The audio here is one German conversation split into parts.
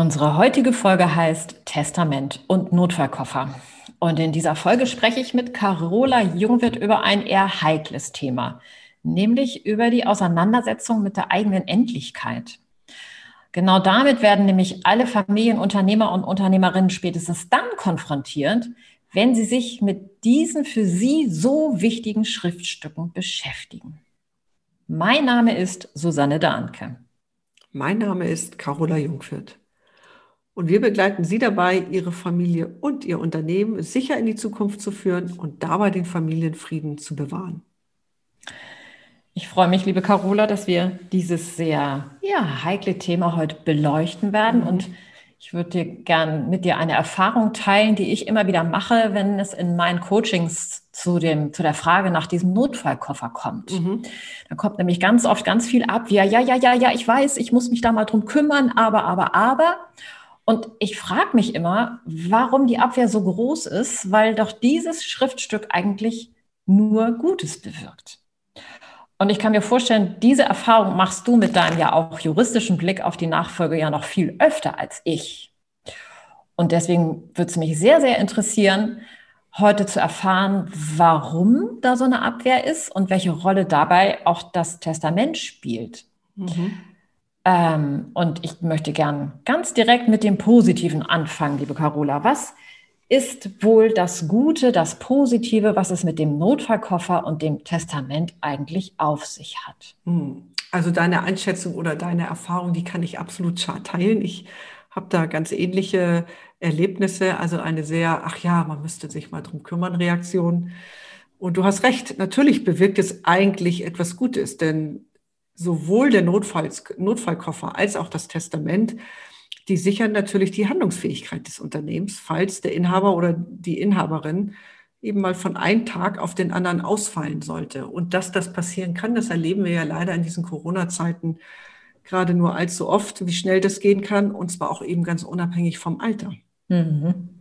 Unsere heutige Folge heißt Testament und Notfallkoffer. Und in dieser Folge spreche ich mit Carola Jungwirth über ein eher heikles Thema, nämlich über die Auseinandersetzung mit der eigenen Endlichkeit. Genau damit werden nämlich alle Familienunternehmer und Unternehmerinnen spätestens dann konfrontiert, wenn sie sich mit diesen für sie so wichtigen Schriftstücken beschäftigen. Mein Name ist Susanne Dahnke. Mein Name ist Carola Jungwirth. Und wir begleiten Sie dabei, Ihre Familie und Ihr Unternehmen sicher in die Zukunft zu führen und dabei den Familienfrieden zu bewahren. Ich freue mich, liebe Carola, dass wir dieses sehr ja, heikle Thema heute beleuchten werden. Mhm. Und ich würde dir gern mit dir eine Erfahrung teilen, die ich immer wieder mache, wenn es in meinen Coachings zu, dem, zu der Frage nach diesem Notfallkoffer kommt. Mhm. Da kommt nämlich ganz oft ganz viel ab, wie ja, ja, ja, ja, ja, ich weiß, ich muss mich da mal drum kümmern, aber, aber, aber. Und ich frage mich immer, warum die Abwehr so groß ist, weil doch dieses Schriftstück eigentlich nur Gutes bewirkt. Und ich kann mir vorstellen, diese Erfahrung machst du mit deinem ja auch juristischen Blick auf die Nachfolge ja noch viel öfter als ich. Und deswegen würde es mich sehr, sehr interessieren, heute zu erfahren, warum da so eine Abwehr ist und welche Rolle dabei auch das Testament spielt. Mhm. Ähm, und ich möchte gern ganz direkt mit dem Positiven anfangen, liebe Carola. Was ist wohl das Gute, das Positive, was es mit dem Notfallkoffer und dem Testament eigentlich auf sich hat? Hm. Also deine Einschätzung oder deine Erfahrung, die kann ich absolut teilen. Ich habe da ganz ähnliche Erlebnisse, also eine sehr, ach ja, man müsste sich mal drum kümmern, Reaktion. Und du hast recht, natürlich bewirkt es eigentlich etwas Gutes, denn sowohl der Notfalls, Notfallkoffer als auch das Testament, die sichern natürlich die Handlungsfähigkeit des Unternehmens, falls der Inhaber oder die Inhaberin eben mal von einem Tag auf den anderen ausfallen sollte. Und dass das passieren kann, das erleben wir ja leider in diesen Corona-Zeiten gerade nur allzu oft, wie schnell das gehen kann, und zwar auch eben ganz unabhängig vom Alter. Mhm.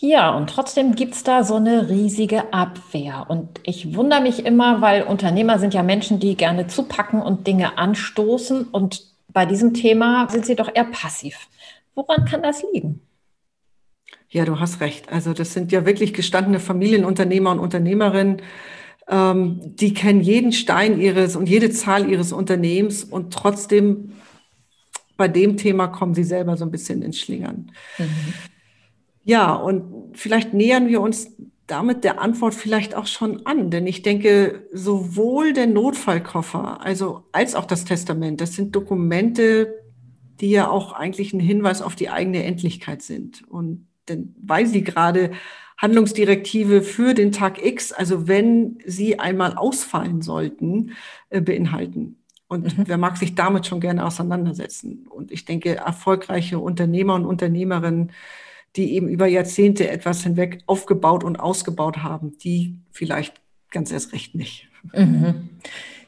Ja, und trotzdem gibt's da so eine riesige Abwehr. Und ich wundere mich immer, weil Unternehmer sind ja Menschen, die gerne zupacken und Dinge anstoßen. Und bei diesem Thema sind sie doch eher passiv. Woran kann das liegen? Ja, du hast recht. Also das sind ja wirklich gestandene Familienunternehmer und Unternehmerinnen, ähm, die kennen jeden Stein ihres und jede Zahl ihres Unternehmens und trotzdem bei dem Thema kommen sie selber so ein bisschen ins Schlingern. Mhm. Ja, und vielleicht nähern wir uns damit der Antwort vielleicht auch schon an, denn ich denke, sowohl der Notfallkoffer, also als auch das Testament, das sind Dokumente, die ja auch eigentlich ein Hinweis auf die eigene Endlichkeit sind. Und denn, weil sie gerade Handlungsdirektive für den Tag X, also wenn sie einmal ausfallen sollten, äh, beinhalten. Und mhm. wer mag sich damit schon gerne auseinandersetzen? Und ich denke, erfolgreiche Unternehmer und Unternehmerinnen die eben über Jahrzehnte etwas hinweg aufgebaut und ausgebaut haben, die vielleicht ganz erst recht nicht. Mhm.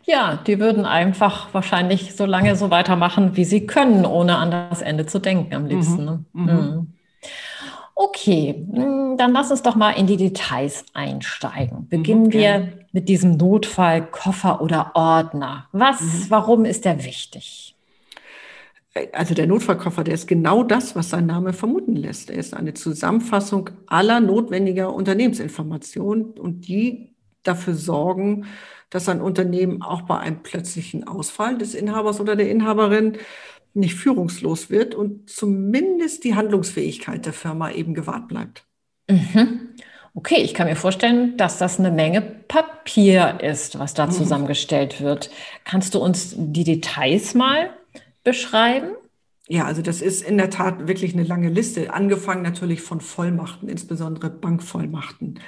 Ja, die würden einfach wahrscheinlich so lange so weitermachen, wie sie können, ohne an das Ende zu denken am liebsten. Ne? Mhm. Mhm. Okay, hm, dann lass uns doch mal in die Details einsteigen. Beginnen mhm, wir mit diesem Notfall, Koffer oder Ordner. Was, mhm. warum ist der wichtig? Also der Notfallkoffer, der ist genau das, was sein Name vermuten lässt. Er ist eine Zusammenfassung aller notwendiger Unternehmensinformationen und die dafür sorgen, dass ein Unternehmen auch bei einem plötzlichen Ausfall des Inhabers oder der Inhaberin nicht führungslos wird und zumindest die Handlungsfähigkeit der Firma eben gewahrt bleibt. Mhm. Okay, ich kann mir vorstellen, dass das eine Menge Papier ist, was da mhm. zusammengestellt wird. Kannst du uns die Details mal beschreiben? Ja, also das ist in der Tat wirklich eine lange Liste, angefangen natürlich von Vollmachten, insbesondere Bankvollmachten.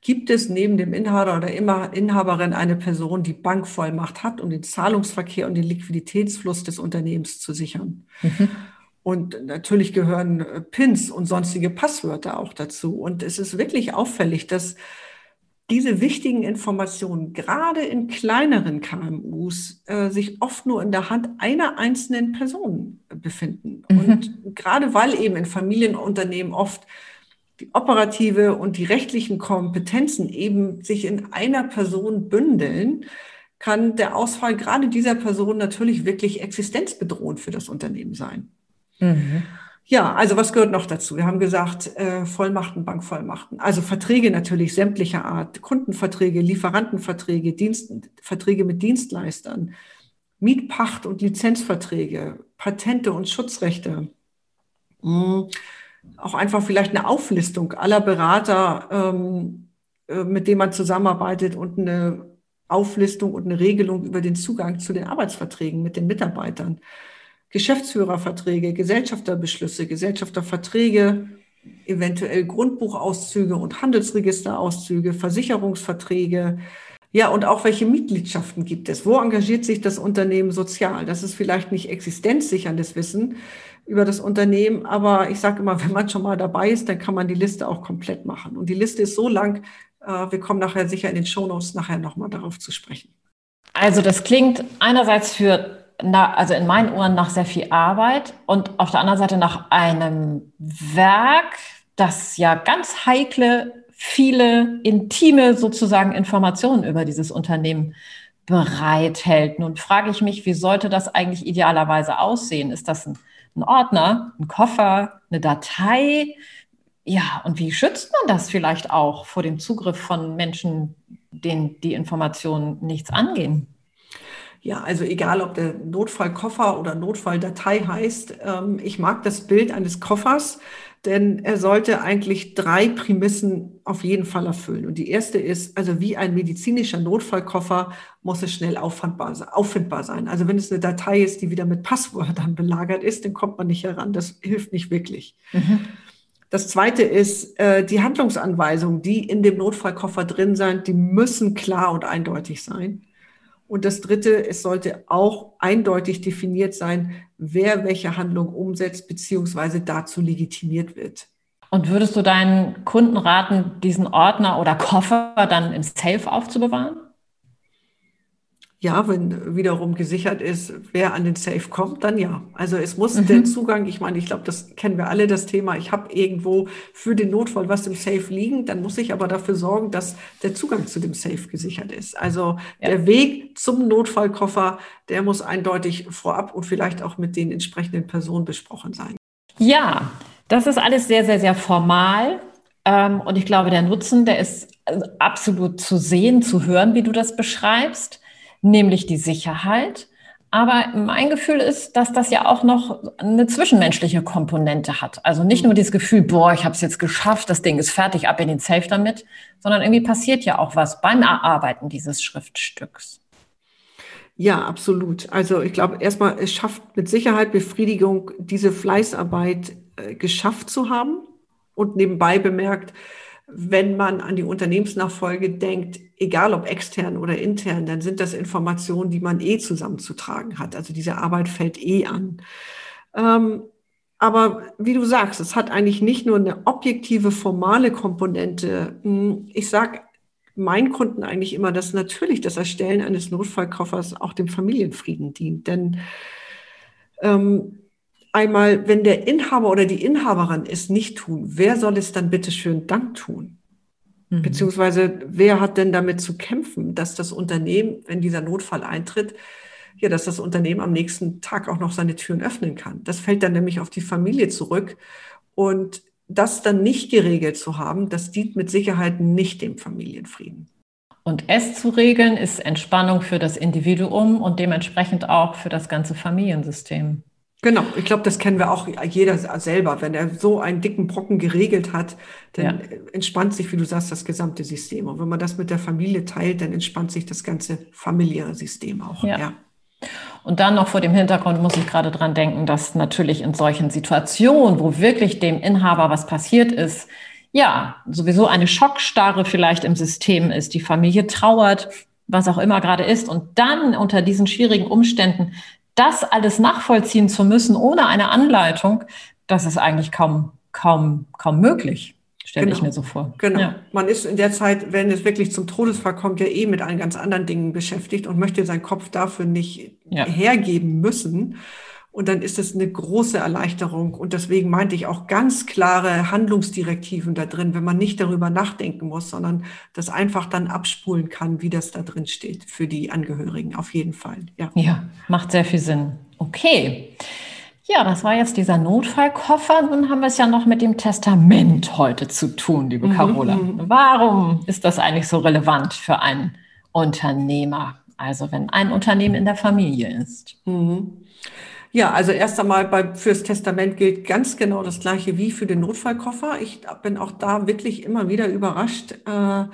Gibt es neben dem Inhaber oder Inhaberin eine Person, die Bankvollmacht hat, um den Zahlungsverkehr und den Liquiditätsfluss des Unternehmens zu sichern? Mhm. Und natürlich gehören äh, Pins und sonstige Passwörter auch dazu. Und es ist wirklich auffällig, dass diese wichtigen Informationen gerade in kleineren KMUs äh, sich oft nur in der Hand einer einzelnen Person befinden. Mhm. Und gerade weil eben in Familienunternehmen oft die operative und die rechtlichen Kompetenzen eben sich in einer Person bündeln, kann der Ausfall gerade dieser Person natürlich wirklich existenzbedrohend für das Unternehmen sein. Mhm. Ja, also was gehört noch dazu? Wir haben gesagt, äh, Vollmachten, Bankvollmachten. Also Verträge natürlich sämtlicher Art, Kundenverträge, Lieferantenverträge, Dienst, Verträge mit Dienstleistern, Mietpacht- und Lizenzverträge, Patente und Schutzrechte. Mhm. Auch einfach vielleicht eine Auflistung aller Berater, ähm, äh, mit denen man zusammenarbeitet und eine Auflistung und eine Regelung über den Zugang zu den Arbeitsverträgen mit den Mitarbeitern. Geschäftsführerverträge, Gesellschafterbeschlüsse, Gesellschafterverträge, eventuell Grundbuchauszüge und Handelsregisterauszüge, Versicherungsverträge. Ja, und auch welche Mitgliedschaften gibt es? Wo engagiert sich das Unternehmen sozial? Das ist vielleicht nicht existenzsicherndes Wissen über das Unternehmen, aber ich sage immer, wenn man schon mal dabei ist, dann kann man die Liste auch komplett machen. Und die Liste ist so lang, äh, wir kommen nachher sicher in den Shownotes nachher nochmal darauf zu sprechen. Also das klingt einerseits für na, also in meinen Ohren nach sehr viel Arbeit und auf der anderen Seite nach einem Werk, das ja ganz heikle, viele intime sozusagen Informationen über dieses Unternehmen bereithält. Nun frage ich mich, wie sollte das eigentlich idealerweise aussehen? Ist das ein, ein Ordner, ein Koffer, eine Datei? Ja, und wie schützt man das vielleicht auch vor dem Zugriff von Menschen, denen die Informationen nichts angehen? Ja, also egal, ob der Notfallkoffer oder Notfalldatei heißt, ähm, ich mag das Bild eines Koffers, denn er sollte eigentlich drei Prämissen auf jeden Fall erfüllen. Und die erste ist, also wie ein medizinischer Notfallkoffer muss es schnell auffindbar, auffindbar sein. Also wenn es eine Datei ist, die wieder mit Passwörtern belagert ist, dann kommt man nicht heran. Das hilft nicht wirklich. Mhm. Das zweite ist, äh, die Handlungsanweisungen, die in dem Notfallkoffer drin sind, die müssen klar und eindeutig sein. Und das Dritte, es sollte auch eindeutig definiert sein, wer welche Handlung umsetzt beziehungsweise dazu legitimiert wird. Und würdest du deinen Kunden raten, diesen Ordner oder Koffer dann im Safe aufzubewahren? Ja, wenn wiederum gesichert ist, wer an den Safe kommt, dann ja. Also es muss mhm. der Zugang, ich meine, ich glaube, das kennen wir alle, das Thema, ich habe irgendwo für den Notfall was im Safe liegen, dann muss ich aber dafür sorgen, dass der Zugang zu dem Safe gesichert ist. Also ja. der Weg zum Notfallkoffer, der muss eindeutig vorab und vielleicht auch mit den entsprechenden Personen besprochen sein. Ja, das ist alles sehr, sehr, sehr formal. Ähm, und ich glaube, der Nutzen, der ist also absolut zu sehen, zu hören, wie du das beschreibst nämlich die Sicherheit. Aber mein Gefühl ist, dass das ja auch noch eine zwischenmenschliche Komponente hat. Also nicht nur dieses Gefühl, boah, ich habe es jetzt geschafft, das Ding ist fertig, ab in den Safe damit, sondern irgendwie passiert ja auch was beim Erarbeiten dieses Schriftstücks. Ja, absolut. Also ich glaube, erstmal, es schafft mit Sicherheit Befriedigung, diese Fleißarbeit äh, geschafft zu haben. Und nebenbei bemerkt, wenn man an die Unternehmensnachfolge denkt, egal ob extern oder intern, dann sind das Informationen, die man eh zusammenzutragen hat. Also diese Arbeit fällt eh an. Ähm, aber wie du sagst, es hat eigentlich nicht nur eine objektive, formale Komponente. Hm, ich sage meinen Kunden eigentlich immer, dass natürlich das Erstellen eines Notfallkoffers auch dem Familienfrieden dient. Denn ähm, einmal, wenn der Inhaber oder die Inhaberin es nicht tun, wer soll es dann bitte schön dann tun? Mhm. Beziehungsweise, wer hat denn damit zu kämpfen, dass das Unternehmen, wenn dieser Notfall eintritt, ja, dass das Unternehmen am nächsten Tag auch noch seine Türen öffnen kann. Das fällt dann nämlich auf die Familie zurück. Und das dann nicht geregelt zu haben, das dient mit Sicherheit nicht dem Familienfrieden. Und es zu regeln ist Entspannung für das Individuum und dementsprechend auch für das ganze Familiensystem. Genau, ich glaube, das kennen wir auch jeder selber. Wenn er so einen dicken Brocken geregelt hat, dann ja. entspannt sich, wie du sagst, das gesamte System. Und wenn man das mit der Familie teilt, dann entspannt sich das ganze familiäre System auch. Ja. ja. Und dann noch vor dem Hintergrund muss ich gerade dran denken, dass natürlich in solchen Situationen, wo wirklich dem Inhaber was passiert ist, ja, sowieso eine Schockstarre vielleicht im System ist. Die Familie trauert, was auch immer gerade ist. Und dann unter diesen schwierigen Umständen das alles nachvollziehen zu müssen ohne eine Anleitung, das ist eigentlich kaum, kaum, kaum möglich stelle genau. ich mir so vor. Genau. Ja. Man ist in der Zeit, wenn es wirklich zum Todesfall kommt, ja eh mit allen ganz anderen Dingen beschäftigt und möchte seinen Kopf dafür nicht ja. hergeben müssen. Und dann ist es eine große Erleichterung. Und deswegen meinte ich auch ganz klare Handlungsdirektiven da drin, wenn man nicht darüber nachdenken muss, sondern das einfach dann abspulen kann, wie das da drin steht für die Angehörigen. Auf jeden Fall. Ja, ja macht sehr viel Sinn. Okay. Ja, das war jetzt dieser Notfallkoffer. Nun haben wir es ja noch mit dem Testament heute zu tun, liebe mhm, Carola. Mhm. Warum ist das eigentlich so relevant für einen Unternehmer? Also wenn ein Unternehmen in der Familie ist. Mhm. Ja, also erst einmal bei, fürs Testament gilt ganz genau das Gleiche wie für den Notfallkoffer. Ich bin auch da wirklich immer wieder überrascht, äh,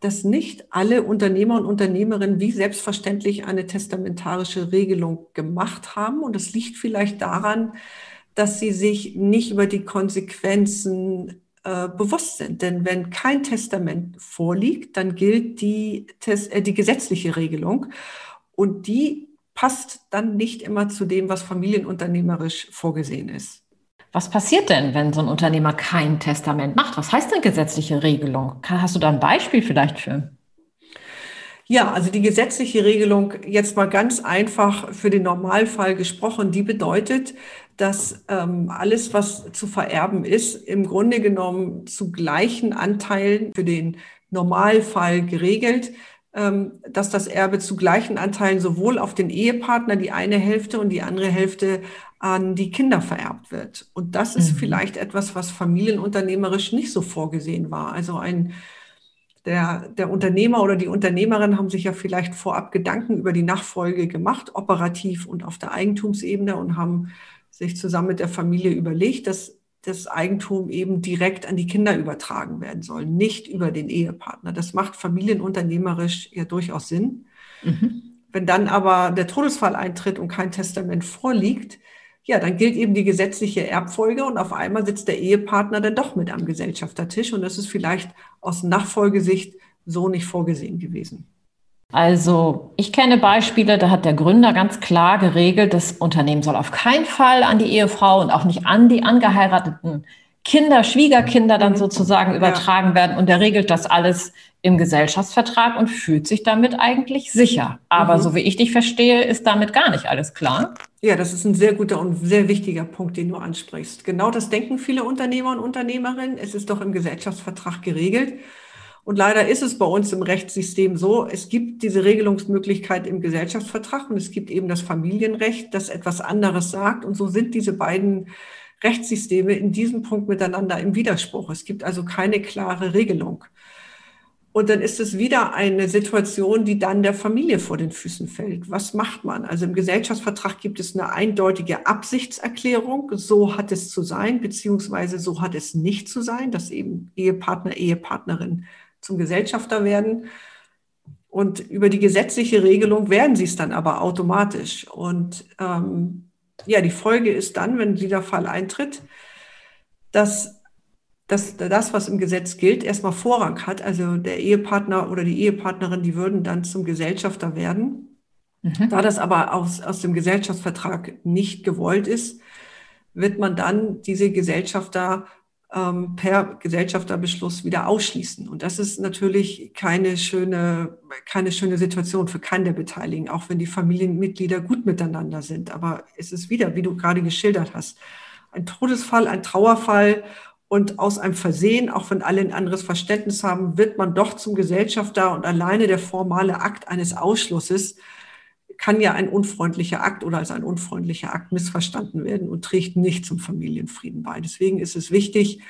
dass nicht alle Unternehmer und Unternehmerinnen wie selbstverständlich eine testamentarische Regelung gemacht haben. Und das liegt vielleicht daran, dass sie sich nicht über die Konsequenzen äh, bewusst sind. Denn wenn kein Testament vorliegt, dann gilt die, äh, die gesetzliche Regelung. Und die passt dann nicht immer zu dem, was familienunternehmerisch vorgesehen ist. Was passiert denn, wenn so ein Unternehmer kein Testament macht? Was heißt denn gesetzliche Regelung? Hast du da ein Beispiel vielleicht für? Ja, also die gesetzliche Regelung, jetzt mal ganz einfach für den Normalfall gesprochen, die bedeutet, dass ähm, alles, was zu vererben ist, im Grunde genommen zu gleichen Anteilen für den Normalfall geregelt dass das Erbe zu gleichen Anteilen sowohl auf den Ehepartner die eine Hälfte und die andere Hälfte an die Kinder vererbt wird. Und das ist mhm. vielleicht etwas, was familienunternehmerisch nicht so vorgesehen war. Also ein der, der Unternehmer oder die Unternehmerin haben sich ja vielleicht vorab Gedanken über die Nachfolge gemacht, operativ und auf der Eigentumsebene und haben sich zusammen mit der Familie überlegt, dass das Eigentum eben direkt an die Kinder übertragen werden soll, nicht über den Ehepartner. Das macht familienunternehmerisch ja durchaus Sinn. Mhm. Wenn dann aber der Todesfall eintritt und kein Testament vorliegt, ja, dann gilt eben die gesetzliche Erbfolge und auf einmal sitzt der Ehepartner dann doch mit am Gesellschaftertisch und das ist vielleicht aus Nachfolgesicht so nicht vorgesehen gewesen. Also ich kenne Beispiele, da hat der Gründer ganz klar geregelt, das Unternehmen soll auf keinen Fall an die Ehefrau und auch nicht an die angeheirateten Kinder, Schwiegerkinder dann mhm. sozusagen übertragen ja. werden. Und er regelt das alles im Gesellschaftsvertrag und fühlt sich damit eigentlich sicher. Aber mhm. so wie ich dich verstehe, ist damit gar nicht alles klar. Ja, das ist ein sehr guter und sehr wichtiger Punkt, den du ansprichst. Genau das denken viele Unternehmer und Unternehmerinnen. Es ist doch im Gesellschaftsvertrag geregelt. Und leider ist es bei uns im Rechtssystem so, es gibt diese Regelungsmöglichkeit im Gesellschaftsvertrag und es gibt eben das Familienrecht, das etwas anderes sagt. Und so sind diese beiden Rechtssysteme in diesem Punkt miteinander im Widerspruch. Es gibt also keine klare Regelung. Und dann ist es wieder eine Situation, die dann der Familie vor den Füßen fällt. Was macht man? Also im Gesellschaftsvertrag gibt es eine eindeutige Absichtserklärung. So hat es zu sein, beziehungsweise so hat es nicht zu sein, dass eben Ehepartner, Ehepartnerin zum Gesellschafter werden. Und über die gesetzliche Regelung werden sie es dann aber automatisch. Und ähm, ja, die Folge ist dann, wenn dieser Fall eintritt, dass, dass das, was im Gesetz gilt, erstmal Vorrang hat. Also der Ehepartner oder die Ehepartnerin, die würden dann zum Gesellschafter werden. Mhm. Da das aber aus, aus dem Gesellschaftsvertrag nicht gewollt ist, wird man dann diese Gesellschafter ähm, per Gesellschafterbeschluss wieder ausschließen. Und das ist natürlich keine schöne, keine schöne Situation für keinen der Beteiligten, auch wenn die Familienmitglieder gut miteinander sind. Aber es ist wieder, wie du gerade geschildert hast, ein Todesfall, ein Trauerfall und aus einem Versehen, auch wenn alle ein anderes Verständnis haben, wird man doch zum Gesellschafter und alleine der formale Akt eines Ausschlusses kann ja ein unfreundlicher Akt oder als ein unfreundlicher Akt missverstanden werden und trägt nicht zum Familienfrieden bei. Deswegen ist es wichtig,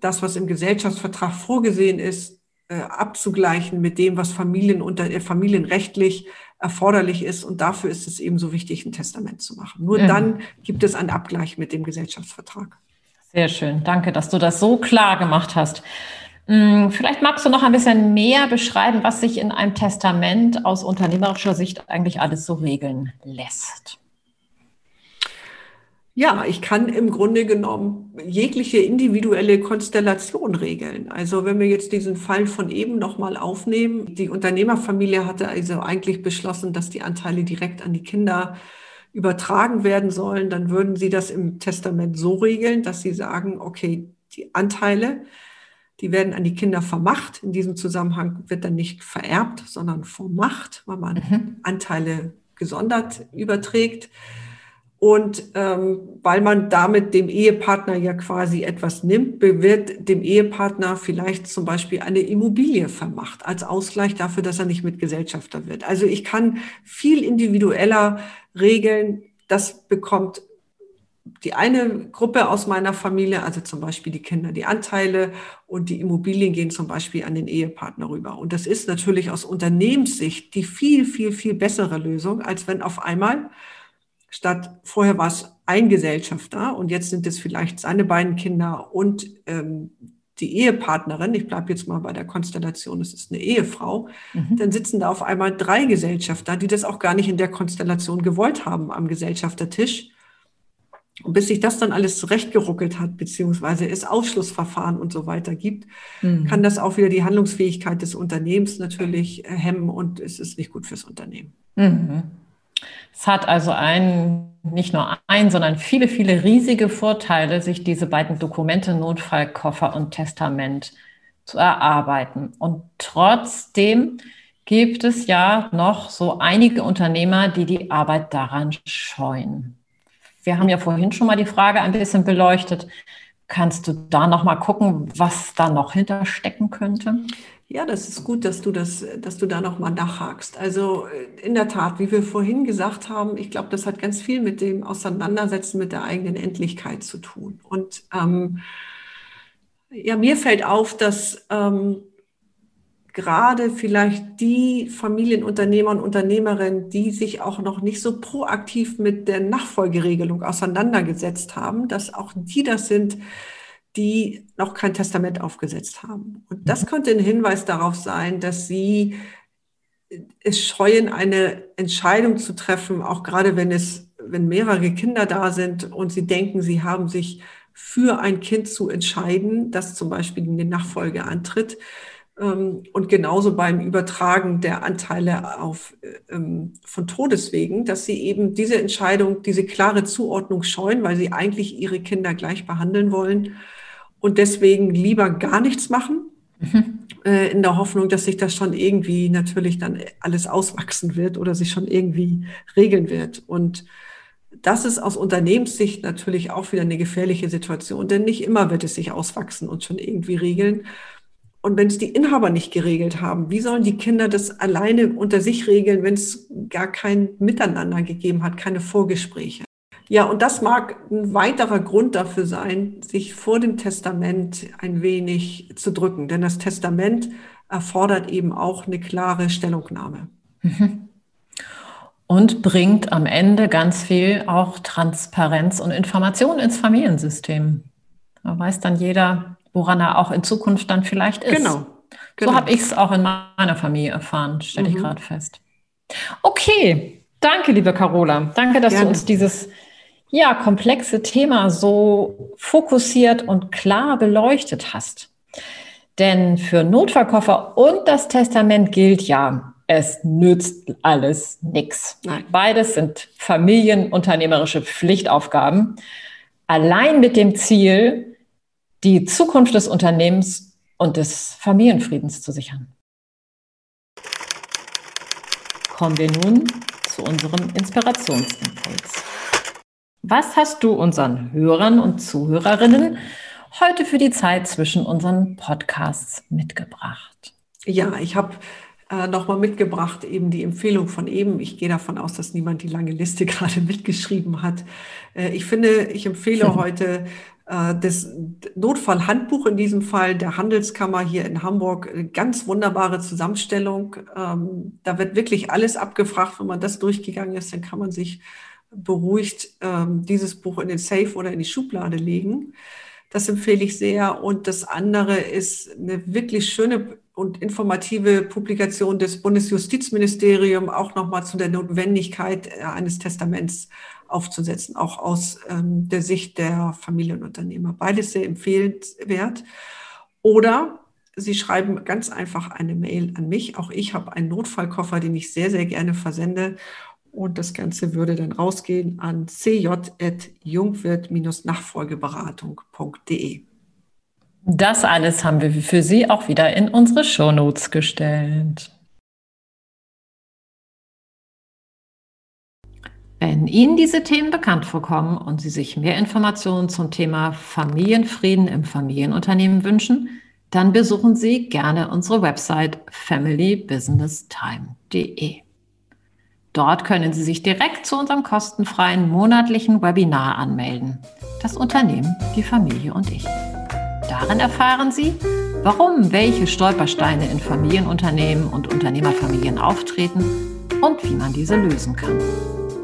das, was im Gesellschaftsvertrag vorgesehen ist, äh, abzugleichen mit dem, was Familien unter, äh, familienrechtlich erforderlich ist. Und dafür ist es eben so wichtig, ein Testament zu machen. Nur mhm. dann gibt es einen Abgleich mit dem Gesellschaftsvertrag. Sehr schön. Danke, dass du das so klar gemacht hast. Hm, vielleicht magst du noch ein bisschen mehr beschreiben, was sich in einem Testament aus unternehmerischer Sicht eigentlich alles so regeln lässt. Ja, ich kann im Grunde genommen jegliche individuelle Konstellation regeln. Also wenn wir jetzt diesen Fall von eben nochmal aufnehmen, die Unternehmerfamilie hatte also eigentlich beschlossen, dass die Anteile direkt an die Kinder übertragen werden sollen, dann würden Sie das im Testament so regeln, dass Sie sagen, okay, die Anteile, die werden an die Kinder vermacht. In diesem Zusammenhang wird dann nicht vererbt, sondern vermacht, weil man mhm. Anteile gesondert überträgt. Und ähm, weil man damit dem Ehepartner ja quasi etwas nimmt, wird dem Ehepartner vielleicht zum Beispiel eine Immobilie vermacht als Ausgleich dafür, dass er nicht Mitgesellschafter wird. Also ich kann viel individueller regeln. Das bekommt die eine Gruppe aus meiner Familie, also zum Beispiel die Kinder, die Anteile und die Immobilien gehen zum Beispiel an den Ehepartner rüber. Und das ist natürlich aus Unternehmenssicht die viel, viel, viel bessere Lösung, als wenn auf einmal statt vorher war es ein Gesellschafter und jetzt sind es vielleicht seine beiden Kinder und ähm, die Ehepartnerin, ich bleibe jetzt mal bei der Konstellation, es ist eine Ehefrau, mhm. dann sitzen da auf einmal drei Gesellschafter, die das auch gar nicht in der Konstellation gewollt haben am Gesellschaftertisch. Und bis sich das dann alles zurechtgeruckelt hat, beziehungsweise es Ausschlussverfahren und so weiter gibt, mhm. kann das auch wieder die Handlungsfähigkeit des Unternehmens natürlich hemmen und es ist nicht gut fürs Unternehmen. Mhm. Es hat also ein, nicht nur ein, sondern viele, viele riesige Vorteile, sich diese beiden Dokumente, Notfallkoffer und Testament, zu erarbeiten. Und trotzdem gibt es ja noch so einige Unternehmer, die die Arbeit daran scheuen. Wir haben ja vorhin schon mal die Frage ein bisschen beleuchtet. Kannst du da noch mal gucken, was da noch hinterstecken könnte? Ja, das ist gut, dass du das, dass du da nochmal nachhakst. Also äh, in der Tat, wie wir vorhin gesagt haben, ich glaube, das hat ganz viel mit dem Auseinandersetzen mit der eigenen Endlichkeit zu tun. Und ähm, ja, mir fällt auf, dass ähm, gerade vielleicht die Familienunternehmer und Unternehmerinnen, die sich auch noch nicht so proaktiv mit der Nachfolgeregelung auseinandergesetzt haben, dass auch die das sind, die noch kein Testament aufgesetzt haben. Und das mhm. könnte ein Hinweis darauf sein, dass sie es scheuen, eine Entscheidung zu treffen, auch gerade wenn es, wenn mehrere Kinder da sind und sie denken, sie haben sich für ein Kind zu entscheiden, das zum Beispiel in die Nachfolge antritt. Ähm, und genauso beim Übertragen der Anteile auf, ähm, von Todeswegen, dass sie eben diese Entscheidung, diese klare Zuordnung scheuen, weil sie eigentlich ihre Kinder gleich behandeln wollen und deswegen lieber gar nichts machen, mhm. äh, in der Hoffnung, dass sich das schon irgendwie natürlich dann alles auswachsen wird oder sich schon irgendwie regeln wird. Und das ist aus Unternehmenssicht natürlich auch wieder eine gefährliche Situation, denn nicht immer wird es sich auswachsen und schon irgendwie regeln. Und wenn es die Inhaber nicht geregelt haben, wie sollen die Kinder das alleine unter sich regeln, wenn es gar kein Miteinander gegeben hat, keine Vorgespräche? Ja, und das mag ein weiterer Grund dafür sein, sich vor dem Testament ein wenig zu drücken. Denn das Testament erfordert eben auch eine klare Stellungnahme. Mhm. Und bringt am Ende ganz viel auch Transparenz und Information ins Familiensystem. Da weiß dann jeder, woran er auch in Zukunft dann vielleicht ist. Genau. genau. So habe ich es auch in meiner Familie erfahren, stelle mhm. ich gerade fest. Okay, danke, liebe Carola. Danke, dass Gerne. du uns dieses ja, komplexe Thema so fokussiert und klar beleuchtet hast. Denn für Notfallkoffer und das Testament gilt ja, es nützt alles nichts. Beides sind familienunternehmerische Pflichtaufgaben. Allein mit dem Ziel, die Zukunft des Unternehmens und des Familienfriedens zu sichern. Kommen wir nun zu unserem Inspirationsimpuls. Was hast du unseren Hörern und Zuhörerinnen heute für die Zeit zwischen unseren Podcasts mitgebracht? Ja, ich habe äh, nochmal mitgebracht eben die Empfehlung von eben. Ich gehe davon aus, dass niemand die lange Liste gerade mitgeschrieben hat. Äh, ich finde, ich empfehle heute das Notfallhandbuch in diesem Fall der Handelskammer hier in Hamburg. Eine ganz wunderbare Zusammenstellung. Ähm, da wird wirklich alles abgefragt. Wenn man das durchgegangen ist, dann kann man sich beruhigt ähm, dieses Buch in den Safe oder in die Schublade legen. Das empfehle ich sehr. Und das andere ist eine wirklich schöne und informative Publikation des Bundesjustizministeriums auch nochmal zu der Notwendigkeit äh, eines Testaments aufzusetzen, auch aus ähm, der Sicht der Familienunternehmer. Beides sehr empfehlenswert. Oder Sie schreiben ganz einfach eine Mail an mich. Auch ich habe einen Notfallkoffer, den ich sehr, sehr gerne versende Und das Ganze würde dann rausgehen an cj.jungwirt-nachfolgeberatung.de. Das alles haben wir für Sie auch wieder in unsere Shownotes gestellt. Wenn Ihnen diese Themen bekannt vorkommen und Sie sich mehr Informationen zum Thema Familienfrieden im Familienunternehmen wünschen, dann besuchen Sie gerne unsere Website familybusinesstime.de. Dort können Sie sich direkt zu unserem kostenfreien monatlichen Webinar anmelden. Das Unternehmen, die Familie und ich. Darin erfahren Sie, warum welche Stolpersteine in Familienunternehmen und Unternehmerfamilien auftreten und wie man diese lösen kann.